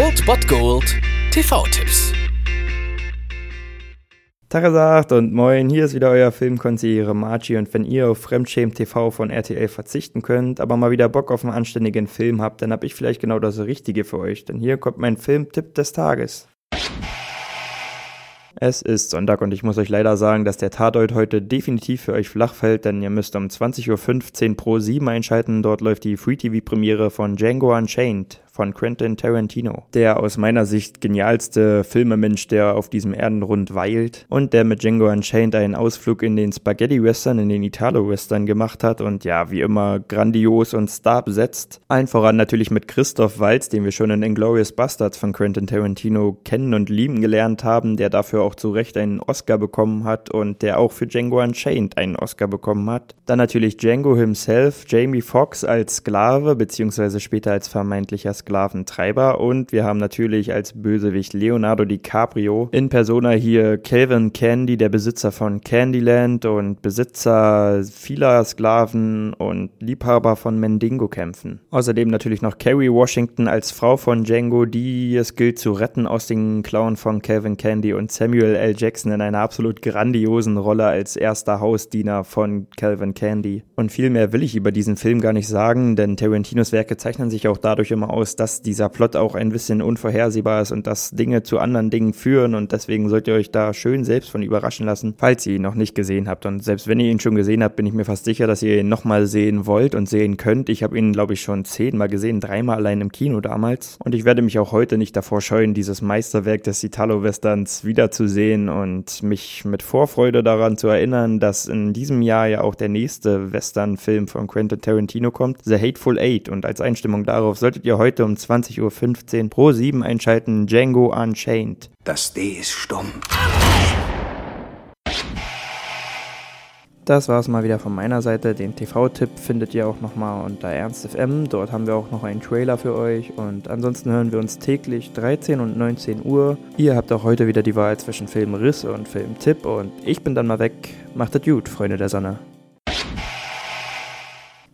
Old Bot Gold TV-Tipps. Tagesagt und moin, hier ist wieder euer Filmkonsigliere Margie und wenn ihr auf Fremdschämen TV von RTL verzichten könnt, aber mal wieder Bock auf einen anständigen Film habt, dann hab ich vielleicht genau das Richtige für euch, denn hier kommt mein Filmtipp des Tages. Es ist Sonntag und ich muss euch leider sagen, dass der Tatort heute definitiv für euch flach fällt, denn ihr müsst um 20.15 Uhr pro 7 einschalten. Dort läuft die Free-TV-Premiere von Django Unchained von Quentin Tarantino. Der aus meiner Sicht genialste Filmemensch, der auf diesem Erdenrund weilt und der mit Django Unchained einen Ausflug in den Spaghetti-Western, in den Italo-Western gemacht hat und ja, wie immer grandios und star besetzt. Allen voran natürlich mit Christoph Waltz, den wir schon in Inglourious Bastards von Quentin Tarantino kennen und lieben gelernt haben, der dafür auch zu Recht einen Oscar bekommen hat und der auch für Django Unchained einen Oscar bekommen hat. Dann natürlich Django himself, Jamie Foxx als Sklave, beziehungsweise später als vermeintlicher Sklave Sklaventreiber und wir haben natürlich als Bösewicht Leonardo DiCaprio in Persona hier Calvin Candy, der Besitzer von Candyland und Besitzer vieler Sklaven und Liebhaber von Mendingo-Kämpfen. Außerdem natürlich noch Carrie Washington als Frau von Django, die es gilt zu retten aus den Klauen von Calvin Candy und Samuel L. Jackson in einer absolut grandiosen Rolle als erster Hausdiener von Calvin Candy. Und viel mehr will ich über diesen Film gar nicht sagen, denn Tarantinos Werke zeichnen sich auch dadurch immer aus, dass dieser Plot auch ein bisschen unvorhersehbar ist und dass Dinge zu anderen Dingen führen und deswegen sollt ihr euch da schön selbst von überraschen lassen, falls ihr ihn noch nicht gesehen habt. Und selbst wenn ihr ihn schon gesehen habt, bin ich mir fast sicher, dass ihr ihn nochmal sehen wollt und sehen könnt. Ich habe ihn, glaube ich, schon zehnmal gesehen, dreimal allein im Kino damals. Und ich werde mich auch heute nicht davor scheuen, dieses Meisterwerk des Italo-Westerns wiederzusehen und mich mit Vorfreude daran zu erinnern, dass in diesem Jahr ja auch der nächste Western-Film von Quentin Tarantino kommt, The Hateful Eight. Und als Einstimmung darauf solltet ihr heute um 20.15 Uhr pro 7 einschalten Django Unchained. Das D ist stumm. Das war es mal wieder von meiner Seite. Den TV-Tipp findet ihr auch nochmal unter ErnstFM. Dort haben wir auch noch einen Trailer für euch. Und ansonsten hören wir uns täglich 13 und 19 Uhr. Ihr habt auch heute wieder die Wahl zwischen Filmriss und Filmtipp. Und ich bin dann mal weg. Macht es gut, Freunde der Sonne.